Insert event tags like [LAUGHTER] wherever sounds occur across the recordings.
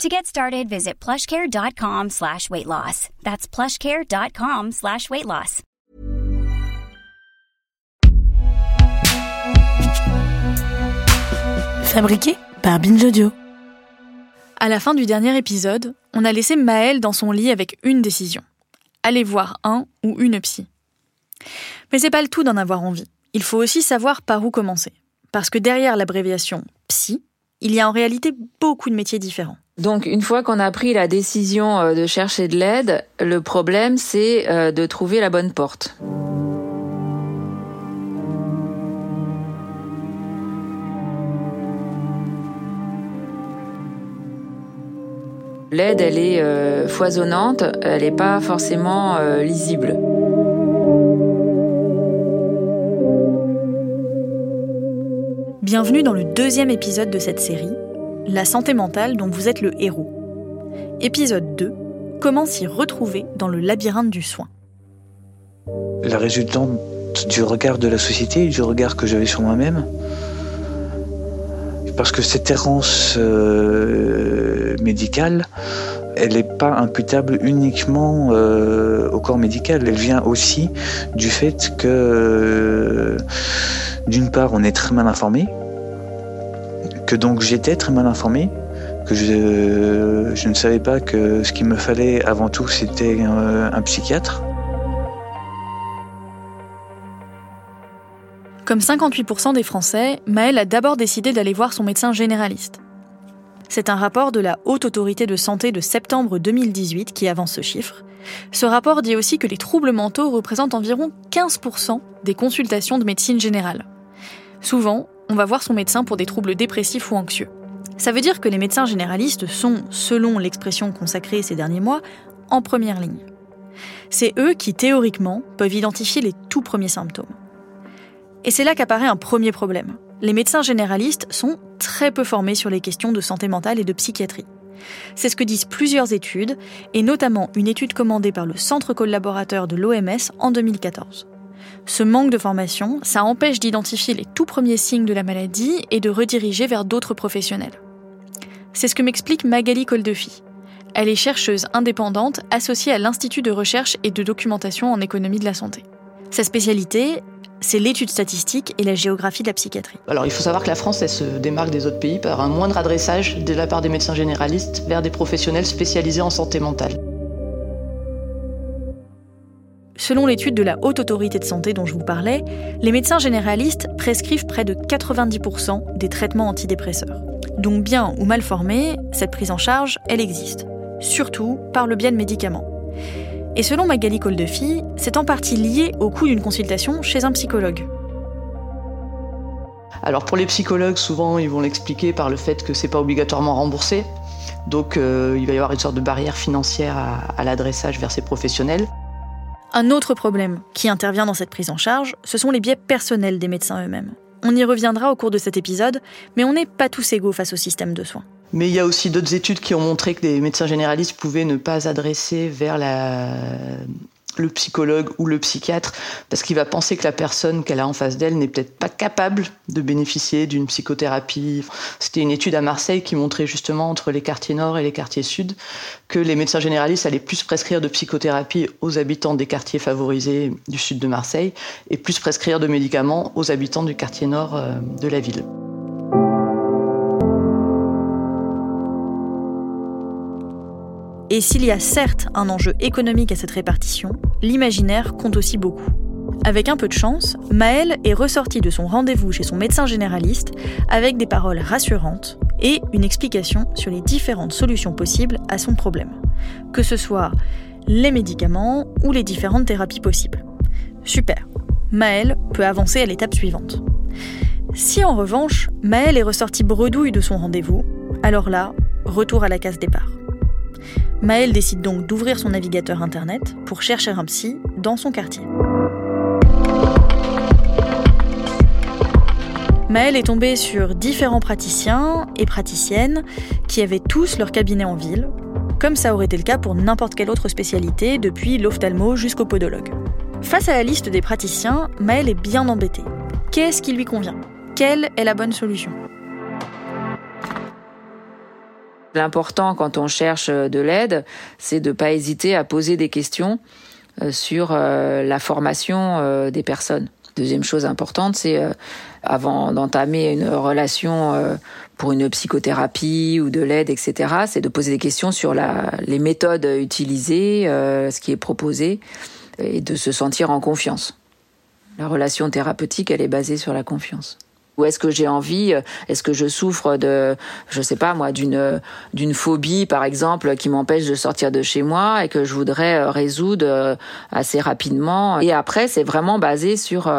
To get started, visit plushcare.com slash weight loss. That's plushcare.com slash weight loss. Fabriqué par Binge Audio. À la fin du dernier épisode, on a laissé Maëlle dans son lit avec une décision. Aller voir un ou une psy. Mais c'est pas le tout d'en avoir envie. Il faut aussi savoir par où commencer. Parce que derrière l'abréviation psy, il y a en réalité beaucoup de métiers différents. Donc une fois qu'on a pris la décision euh, de chercher de l'aide, le problème c'est euh, de trouver la bonne porte. L'aide, elle est euh, foisonnante, elle n'est pas forcément lisible. Bienvenue dans le deuxième épisode de cette série, La santé mentale dont vous êtes le héros. Épisode 2, Comment s'y retrouver dans le labyrinthe du soin. La résultante du regard de la société, du regard que j'avais sur moi-même, parce que cette errance euh, médicale, elle n'est pas imputable uniquement euh, au corps médical, elle vient aussi du fait que, euh, d'une part, on est très mal informé, que donc j'étais très mal informé, que je, ne savais pas que ce qu'il me fallait avant tout c'était un, un psychiatre. Comme 58% des Français, Maëlle a d'abord décidé d'aller voir son médecin généraliste. C'est un rapport de la Haute Autorité de Santé de septembre 2018 qui avance ce chiffre. Ce rapport dit aussi que les troubles mentaux représentent environ 15% des consultations de médecine générale. Souvent, on va voir son médecin pour des troubles dépressifs ou anxieux. Ça veut dire que les médecins généralistes sont, selon l'expression consacrée ces derniers mois, en première ligne. C'est eux qui, théoriquement, peuvent identifier les tout premiers symptômes. Et c'est là qu'apparaît un premier problème. Les médecins généralistes sont très peu formés sur les questions de santé mentale et de psychiatrie. C'est ce que disent plusieurs études, et notamment une étude commandée par le Centre collaborateur de l'OMS en 2014. Ce manque de formation, ça empêche d'identifier les tout premiers signes de la maladie et de rediriger vers d'autres professionnels. C'est ce que m'explique Magali Coldefi. Elle est chercheuse indépendante associée à l'Institut de recherche et de documentation en économie de la santé. Sa spécialité, c'est l'étude statistique et la géographie de la psychiatrie. Alors il faut savoir que la France, se démarque des autres pays par un moindre adressage de la part des médecins généralistes vers des professionnels spécialisés en santé mentale. Selon l'étude de la Haute Autorité de Santé dont je vous parlais, les médecins généralistes prescrivent près de 90% des traitements antidépresseurs. Donc bien ou mal formés, cette prise en charge, elle existe. Surtout par le biais de médicaments. Et selon Magali Coldefi, c'est en partie lié au coût d'une consultation chez un psychologue. Alors pour les psychologues, souvent ils vont l'expliquer par le fait que c'est pas obligatoirement remboursé. Donc euh, il va y avoir une sorte de barrière financière à l'adressage vers ces professionnels. Un autre problème qui intervient dans cette prise en charge, ce sont les biais personnels des médecins eux-mêmes. On y reviendra au cours de cet épisode, mais on n'est pas tous égaux face au système de soins. Mais il y a aussi d'autres études qui ont montré que des médecins généralistes pouvaient ne pas adresser vers la, le psychologue ou le psychiatre parce qu'il va penser que la personne qu'elle a en face d'elle n'est peut-être pas capable de bénéficier d'une psychothérapie. C'était une étude à Marseille qui montrait justement entre les quartiers nord et les quartiers sud que les médecins généralistes allaient plus prescrire de psychothérapie aux habitants des quartiers favorisés du sud de Marseille et plus prescrire de médicaments aux habitants du quartier nord euh, de la ville. Et s'il y a certes un enjeu économique à cette répartition, l'imaginaire compte aussi beaucoup. Avec un peu de chance, Maëlle est ressortie de son rendez-vous chez son médecin généraliste avec des paroles rassurantes et une explication sur les différentes solutions possibles à son problème, que ce soit les médicaments ou les différentes thérapies possibles. Super, Maëlle peut avancer à l'étape suivante. Si en revanche, Maëlle est ressortie bredouille de son rendez-vous, alors là, retour à la case départ. Maëlle décide donc d'ouvrir son navigateur internet pour chercher un psy dans son quartier. Maëlle est tombée sur différents praticiens et praticiennes qui avaient tous leur cabinet en ville, comme ça aurait été le cas pour n'importe quelle autre spécialité, depuis l'ophtalmo jusqu'au podologue. Face à la liste des praticiens, Maëlle est bien embêtée. Qu'est-ce qui lui convient? Quelle est la bonne solution? L'important quand on cherche de l'aide, c'est de ne pas hésiter à poser des questions euh, sur euh, la formation euh, des personnes. Deuxième chose importante, c'est avant d'entamer une relation pour une psychothérapie ou de l'aide, etc., c'est de poser des questions sur la, les méthodes utilisées, ce qui est proposé, et de se sentir en confiance. La relation thérapeutique, elle est basée sur la confiance. Ou est-ce que j'ai envie, euh, est-ce que je souffre de, je sais pas moi, d'une d'une phobie par exemple qui m'empêche de sortir de chez moi et que je voudrais euh, résoudre euh, assez rapidement. Et après, c'est vraiment basé sur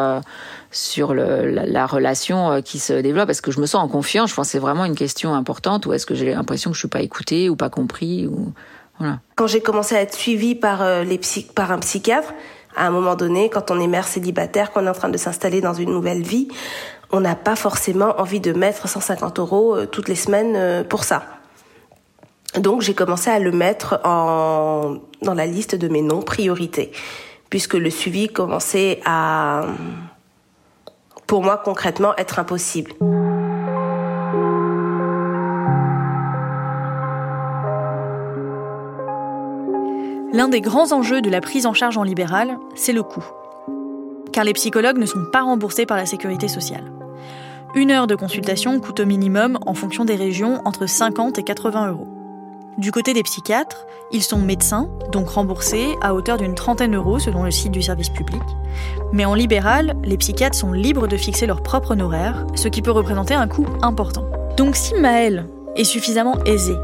sur la, relation qui se développe. Est-ce que je me sens en confiance? Je pense que c'est vraiment une question importante. Ou est-ce que j'ai l'impression que je suis pas écoutée ou pas compris. Quand j'ai commencé à être suivie par les par un psychiatre, à un moment donné, quand on est mère célibataire, qu'on est en train de s'installer dans une nouvelle vie, on n'a pas forcément envie de mettre 150 euros euh, toutes les semaines euh, pour ça. Donc j'ai commencé à le mettre dans la liste de mes non-priorités, puisque le suivi commençait à, pour moi concrètement, être impossible. L'un des grands enjeux de la prise en charge en libéral, c'est le coût. Car les psychologues ne sont pas remboursés par la sécurité sociale. Une heure de consultation coûte au minimum, en fonction des régions, entre 50 et 80 euros. Du côté des psychiatres, ils sont médecins, donc remboursés à hauteur d'une trentaine d'euros selon le site du service public. Mais en libéral, les psychiatres sont libres de fixer leur propre honoraire, ce qui peut représenter un coût important. Donc si Maëlle est suffisamment aisée,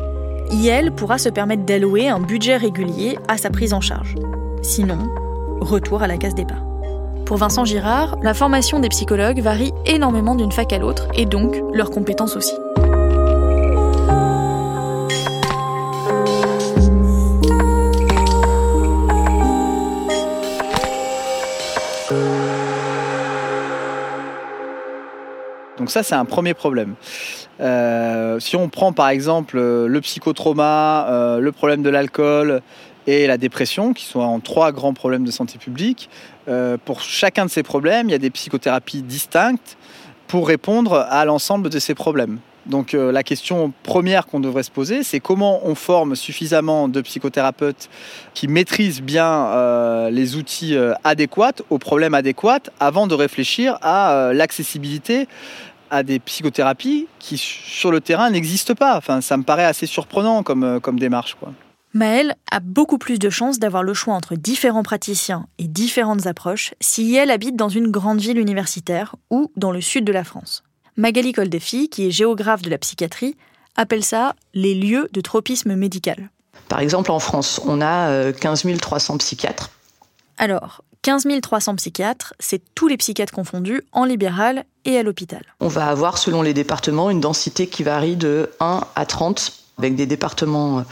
IEL pourra se permettre d'allouer un budget régulier à sa prise en charge. Sinon, retour à la case départ. Pour Vincent Girard, la formation des psychologues varie énormément d'une fac à l'autre et donc leurs compétences aussi. Donc ça, c'est un premier problème. Euh, si on prend par exemple le psychotrauma, euh, le problème de l'alcool, et la dépression, qui sont en trois grands problèmes de santé publique. Euh, pour chacun de ces problèmes, il y a des psychothérapies distinctes pour répondre à l'ensemble de ces problèmes. Donc euh, la question première qu'on devrait se poser, c'est comment on forme suffisamment de psychothérapeutes qui maîtrisent bien euh, les outils adéquats aux problèmes adéquats avant de réfléchir à l'accessibilité à des psychothérapies qui sur le terrain n'existent pas. Enfin, ça me paraît assez surprenant comme, comme démarche. Quoi. Maëlle a beaucoup plus de chances d'avoir le choix entre différents praticiens et différentes approches si elle habite dans une grande ville universitaire ou dans le sud de la France. Magali Coldefi, qui est géographe de la psychiatrie, appelle ça les lieux de tropisme médical. Par exemple, en France, on a 15 euh, 300 psychiatres. Alors, 15 300 psychiatres, c'est tous les psychiatres confondus en libéral et à l'hôpital. On va avoir, selon les départements, une densité qui varie de 1 à 30 avec des départements euh,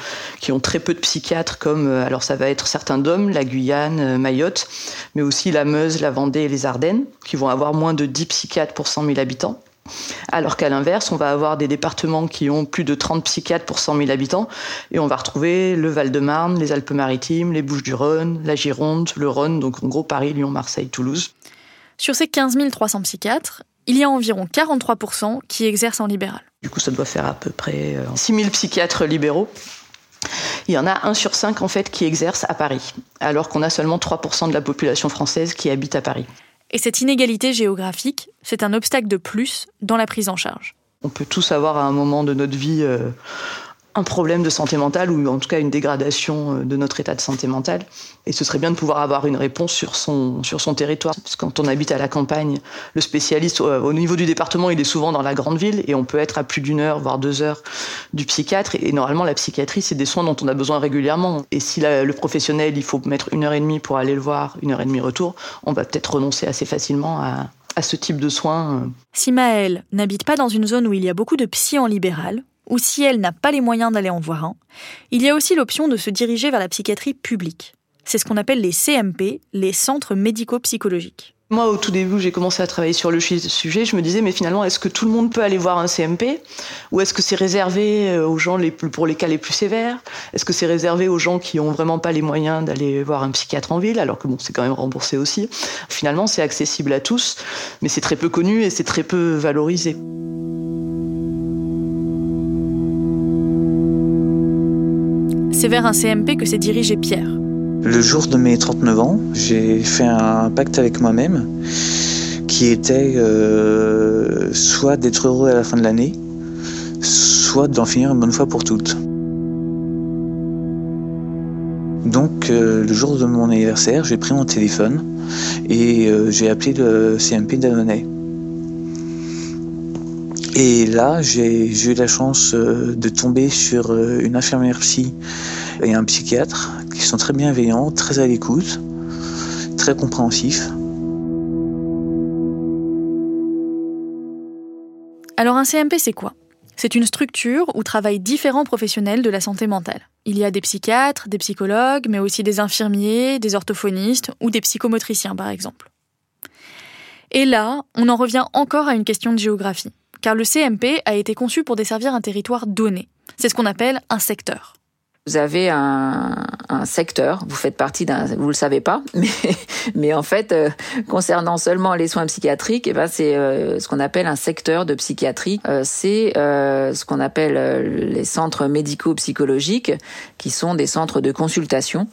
qui ont très peu de psychiatres, comme euh, alors ça va être certains DOM, la Guyane, euh, Mayotte, mais aussi la Meuse, la Vendée et les Ardennes, qui vont avoir moins de 10 psychiatres pour 100 000 habitants. Alors qu'à l'inverse, on va avoir des départements qui ont plus de 30 psychiatres pour 100 000 habitants, et on va retrouver le Val-de-Marne, les Alpes-Maritimes, les Bouches-du-Rhône, la Gironde, le Rhône, donc en gros Paris, Lyon, Marseille, Toulouse. Sur ces 15 300 psychiatres, il y a environ 43% qui exercent en libéral. Du coup, ça doit faire à peu près 6000 euh, psychiatres libéraux. Il y en a un sur cinq en fait qui exerce à Paris, alors qu'on a seulement 3% de la population française qui habite à Paris. Et cette inégalité géographique, c'est un obstacle de plus dans la prise en charge. On peut tous avoir à un moment de notre vie euh, un problème de santé mentale ou en tout cas une dégradation euh, de notre état de santé mentale. Et ce serait bien de pouvoir avoir une réponse sur son, sur son territoire. Parce que quand on habite à la campagne, le spécialiste euh, au niveau du département, il est souvent dans la grande ville et on peut être à plus d'une heure, voire deux heures du psychiatre. Et normalement, la psychiatrie, c'est des soins dont on a besoin régulièrement. Et si le professionnel, il faut mettre une heure et demie pour aller le voir, une heure et demie retour, on va peut-être renoncer assez facilement à, à ce type de soins. Si Maëlle n'habite pas dans une zone où il y a beaucoup de psy en libéral, ou si elle n'a pas les moyens d'aller en voir un, il y a aussi l'option de se diriger vers la psychiatrie publique. c'est ce qu'on appelle les CMP, les centres médico-psychologiques. Moi, au tout début, j'ai commencé à travailler sur le sujet. Je me disais, mais finalement, est-ce que tout le monde peut aller voir un CMP Ou est-ce que c'est réservé euh, aux gens pour les cas les plus sévères? Est-ce que c'est réservé aux gens qui ont vraiment pas les moyens d'aller voir un psychiatre en ville, alors que bon, c'est quand même remboursé aussi? Finalement, c'est accessible à tous, mais c'est très peu connu et c'est très peu valorisé. C'est vers un CMP que s'est dirigé Pierre. Le jour de mes 39 ans, j'ai fait un pacte avec moi-même qui était euh, soit d'être heureux à la fin de l'année, soit d'en finir une bonne fois pour toutes. Donc euh, le jour de mon anniversaire, j'ai pris mon téléphone et euh, j'ai appelé le CMP d'Annonay. Et là, j'ai eu la chance de tomber sur une infirmière psy et un psychiatre qui sont très bienveillants, très à l'écoute, très compréhensifs. Alors un CMP, c'est quoi? C'est une structure où travaillent différents professionnels de la santé mentale. Il y a des psychiatres, des psychologues, mais aussi des infirmiers, des orthophonistes ou des psychomotriciens par exemple. Et là, on en revient encore à une question de géographie, car le CMP a été conçu pour desservir un territoire donné. C'est ce qu'on appelle un secteur vous avez un, secteur, vous faites partie d'un, vous le savez pas, [LAUGHS] mais, mais en fait, euh, concernant seulement les soins psychiatriques, eh ben c'est euh, ce qu'on appelle un secteur de psychiatrie. Euh, c'est ce qu'on appelle les centres médico-psychologiques, qui sont des centres de consultation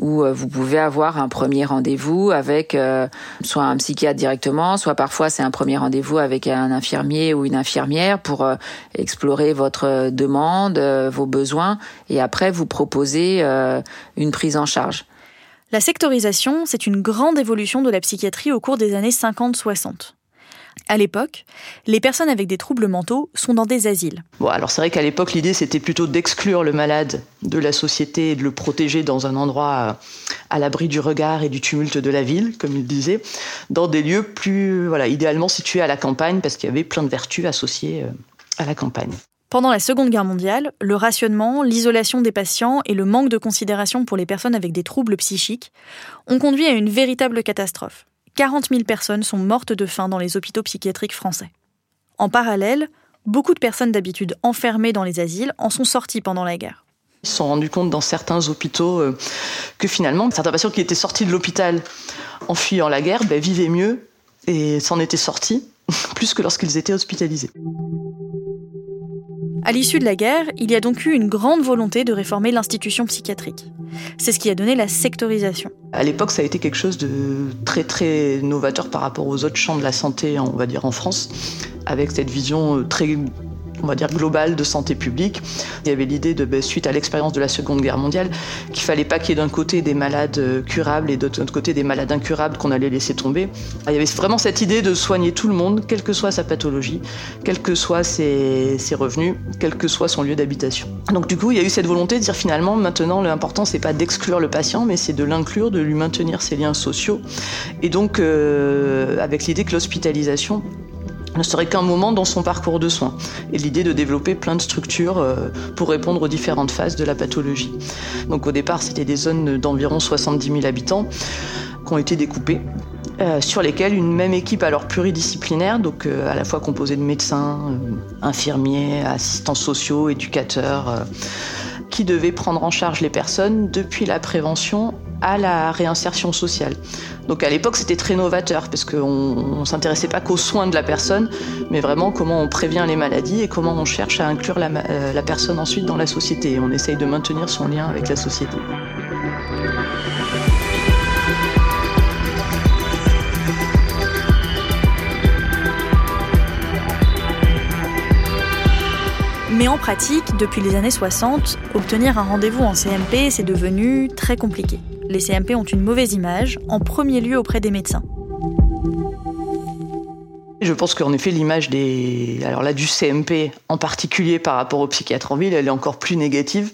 où euh, vous pouvez avoir un premier rendez-vous avec euh, soit un psychiatre directement, soit parfois c'est un premier rendez-vous avec un infirmier ou une infirmière pour euh, explorer votre demande, vos besoins, et après vous proposer une prise en charge. La sectorisation, c'est une grande évolution de la psychiatrie au cours des années 50-60. À l'époque, les personnes avec des troubles mentaux sont dans des asiles. Bon, alors c'est vrai qu'à l'époque, l'idée c'était plutôt d'exclure le malade de la société et de le protéger dans un endroit à, l'abri du regard et du tumulte de la ville, comme il disait, dans des lieux plus, voilà, idéalement situés à la campagne, parce qu'il y avait plein de vertus associées euh, à la campagne. Pendant la Seconde Guerre mondiale, le rationnement, l'isolation des patients et le manque de considération pour les personnes avec des troubles psychiques ont conduit à une véritable catastrophe. 40 000 personnes sont mortes de faim dans les hôpitaux psychiatriques français. En parallèle, beaucoup de personnes d'habitude enfermées dans les asiles en sont sorties pendant la guerre. Ils se sont rendus compte dans certains hôpitaux euh, que finalement, certains patients qui étaient sortis de l'hôpital en fuyant la guerre ben, vivaient mieux et s'en étaient sortis [LAUGHS] plus que lorsqu'ils étaient hospitalisés. À l'issue de la guerre, il y a donc eu une grande volonté de réformer l'institution psychiatrique. C'est ce qui a donné la sectorisation. À l'époque, ça a été quelque chose de très très novateur par rapport aux autres champs de la santé, on va dire en France, avec cette vision très on va dire globale de santé publique. Il y avait l'idée de, ben, suite à l'expérience de la Seconde Guerre mondiale, qu'il fallait pas qu'il y ait d'un côté des malades euh, curables et de l'autre côté des malades incurables qu'on allait laisser tomber. Il y avait vraiment cette idée de soigner tout le monde, quelle que soit sa pathologie, quels que soient ses, ses revenus, quel que soit son lieu d'habitation. Donc du coup, il y a eu cette volonté de dire finalement, maintenant, l'important c'est pas d'exclure le patient, mais c'est de l'inclure, de lui maintenir ses liens sociaux. Et donc, euh, avec l'idée que l'hospitalisation ne serait qu'un moment dans son parcours de soins et l'idée de développer plein de structures euh, pour répondre aux différentes phases de la pathologie. Donc au départ, c'était des zones d'environ 70 000 habitants qui ont été découpées euh, sur lesquelles une même équipe alors pluridisciplinaire, donc euh, à la fois composée de médecins, infirmiers, assistants sociaux, éducateurs, qui devait prendre en charge les personnes depuis la prévention à la réinsertion sociale. Donc à l'époque, c'était très novateur parce qu'on ne s'intéressait pas qu'aux soins de la personne, mais vraiment comment on prévient les maladies et comment on cherche à inclure la, euh, la personne ensuite dans la société. on essaye de maintenir son lien avec la société. Mais en pratique, depuis les années 60, obtenir un rendez-vous en CMP, c'est devenu très compliqué. Les CMP ont une mauvaise image, en premier lieu auprès des médecins. Je pense qu'en effet, l'image des, alors du CMP en particulier par rapport aux psychiatres en ville, elle est encore plus négative.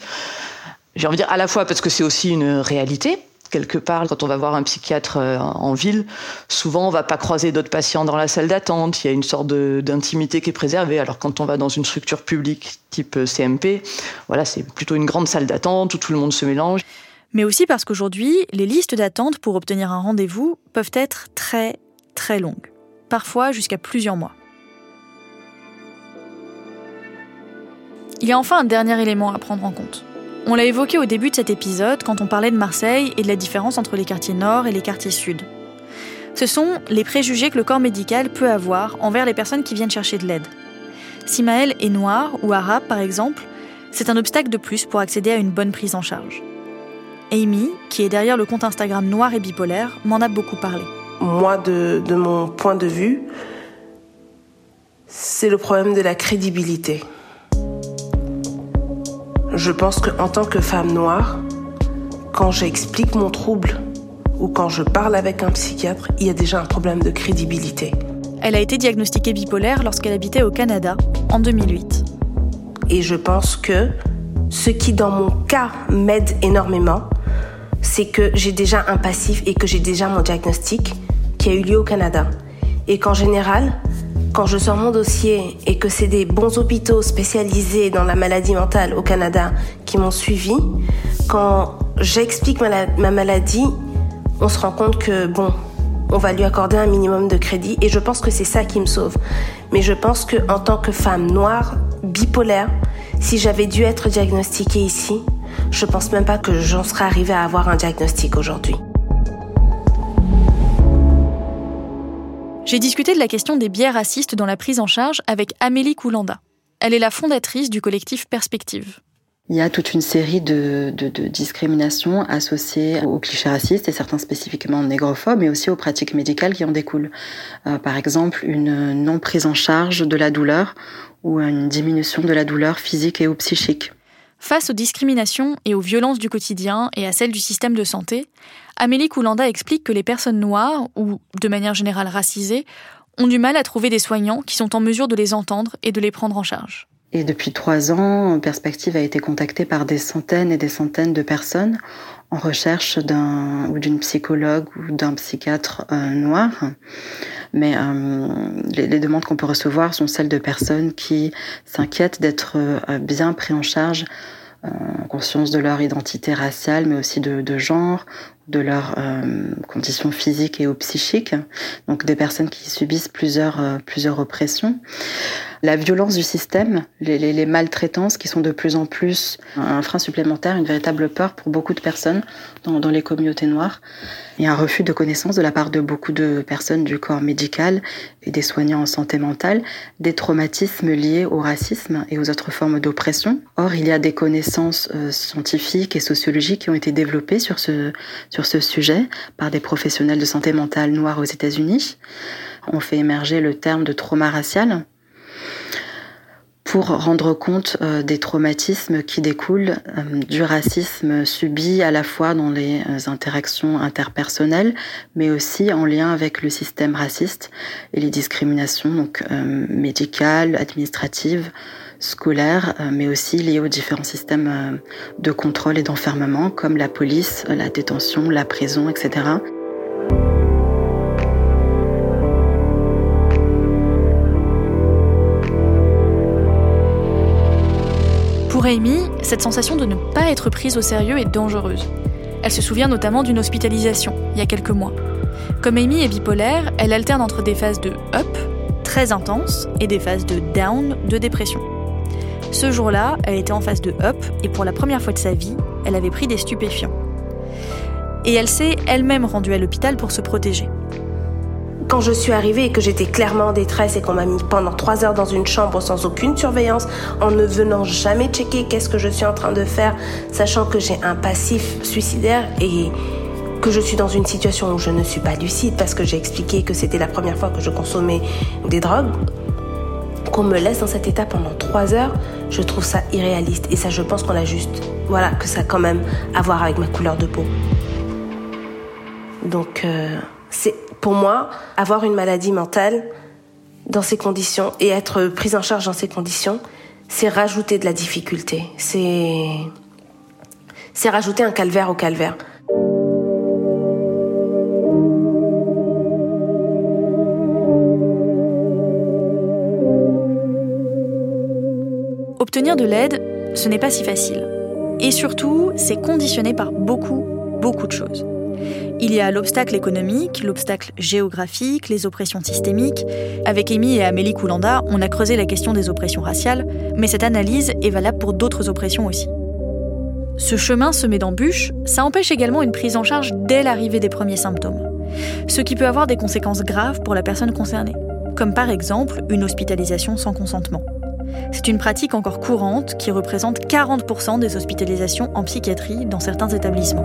J'ai envie de dire à la fois parce que c'est aussi une réalité, quelque part, quand on va voir un psychiatre euh, en ville, souvent on va pas croiser d'autres patients dans la salle d'attente. Il y a une sorte d'intimité qui est préservée. Alors quand on va dans une structure publique type euh, CMP, voilà, c'est plutôt une grande salle d'attente où tout le monde se mélange. mais aussi parce qu'aujourd'hui, les listes d'attente pour obtenir un rendez-vous peuvent être très très longues, parfois jusqu'à plusieurs mois. Il y a enfin un dernier élément à prendre en compte. On l'a évoqué au début de cet épisode quand on parlait de Marseille et de la différence entre les quartiers nord et les quartiers sud. Ce sont les préjugés que le corps médical peut avoir envers les personnes qui viennent chercher de l'aide. Si Maël est noir ou arabe par exemple, c'est un obstacle de plus pour accéder à une bonne prise en charge. Amy, qui est derrière le compte Instagram Noir et Bipolaire, m'en a beaucoup parlé. Moi, de, de mon point de vue, c'est le problème de la crédibilité. Je pense qu'en tant que femme noire, quand j'explique mon trouble ou quand je parle avec un psychiatre, il y a déjà un problème de crédibilité. Elle a été diagnostiquée bipolaire lorsqu'elle habitait au Canada en 2008. Et je pense que ce qui, dans mon cas, m'aide énormément, c'est que j'ai déjà un passif et que j'ai déjà mon diagnostic qui a eu lieu au Canada. Et qu'en général, quand je sors mon dossier et que c'est des bons hôpitaux spécialisés dans la maladie mentale au Canada qui m'ont suivi, quand j'explique ma, maladie, on se rend compte que, bon, on va lui accorder un minimum de crédit et je pense que c'est ça qui me sauve. Mais je pense que en tant que femme noire, bipolaire, si j'avais dû être diagnostiquée ici, je pense même pas que j'en serais arrivée à avoir un diagnostic aujourd'hui. J'ai discuté de la question des biais racistes dans la prise en charge avec Amélie Koulanda. Elle est la fondatrice du collectif Perspective. Il y a toute une série de, de, de, discriminations associées aux clichés racistes et certains spécifiquement négrophobes, mais aussi aux pratiques médicales qui en découlent. Euh, par exemple, une non prise en charge de la douleur ou une diminution de la douleur physique et ou psychique. Face aux discriminations et aux violences du quotidien et à celles du système de santé, Amélie Koulanda explique que les personnes noires, ou de manière générale racisées, ont du mal à trouver des soignants qui sont en mesure de les entendre et de les prendre en charge. Et depuis trois ans, Perspective a été contactée par des centaines et des centaines de personnes en recherche d'un ou d'une psychologue ou d'un psychiatre euh, noir. Mais euh, les, demandes qu'on peut recevoir sont celles de personnes qui s'inquiètent d'être euh, bien pris en charge en conscience de leur identité raciale, mais aussi de genre, de leurs euh, conditions physiques et ou psychiques. Donc des personnes qui subissent plusieurs, euh, plusieurs oppressions la violence du système, les, maltraitances qui sont de plus en plus un frein supplémentaire, une véritable peur pour beaucoup de personnes dans, dans les communautés noires, et un refus de connaissance de la part de beaucoup de personnes du corps médical et des soignants en santé mentale, des traumatismes liés au racisme et aux autres formes d'oppression. Or, il y a des connaissances euh, scientifiques et sociologiques qui ont été développées sur ce, sur ce sujet par des professionnels de santé mentale noirs aux États-Unis. On fait émerger le terme de trauma racial, pour rendre compte euh, des traumatismes qui découlent euh, du racisme subi à la fois dans les euh, interactions interpersonnelles, mais aussi en lien avec le système raciste et les discriminations donc médicales, administratives, scolaires, mais aussi liées aux différents systèmes de contrôle et d'enfermement comme la police, la détention, la prison, etc. Pour Amy, cette sensation de ne pas être prise au sérieux est dangereuse. Elle se souvient notamment d'une hospitalisation, il y a quelques mois. Comme Amy est bipolaire, elle alterne entre des phases de up, très intenses, et des phases de down, de dépression. Ce jour-là, elle était en phase de up, et pour la première fois de sa vie, elle avait pris des stupéfiants. Et elle s'est elle-même rendue à l'hôpital pour se protéger. Quand je suis arrivée et que j'étais clairement en détresse et qu'on m'a mis pendant trois heures dans une chambre sans aucune surveillance, en ne venant jamais checker qu'est-ce que je suis en train de faire, sachant que j'ai un passif suicidaire et que je suis dans une situation où je ne suis pas lucide parce que j'ai expliqué que c'était la première fois que je consommais des drogues, qu'on me laisse dans cet état pendant trois heures, je trouve ça irréaliste. Et ça, je pense qu'on a juste, voilà, que ça a quand même à voir avec ma couleur de peau. Donc, euh, c'est pour moi, avoir une maladie mentale dans ces conditions et être prise en charge dans ces conditions, c'est rajouter de la difficulté. C'est, c'est rajouter un calvaire au calvaire. Obtenir de l'aide, ce n'est pas si facile. Et surtout, c'est conditionné par beaucoup, beaucoup de choses. Il y a l'obstacle économique, l'obstacle géographique, les oppressions systémiques. Avec Amy et Amélie Koulanda, on a creusé la question des oppressions raciales, mais cette analyse est valable pour d'autres oppressions aussi. Ce chemin semé d'embûches, ça empêche également une prise en charge dès l'arrivée des premiers symptômes, ce qui peut avoir des conséquences graves pour la personne concernée, comme par exemple une hospitalisation sans consentement. C'est une pratique encore courante qui représente 40% des hospitalisations en psychiatrie dans certains établissements.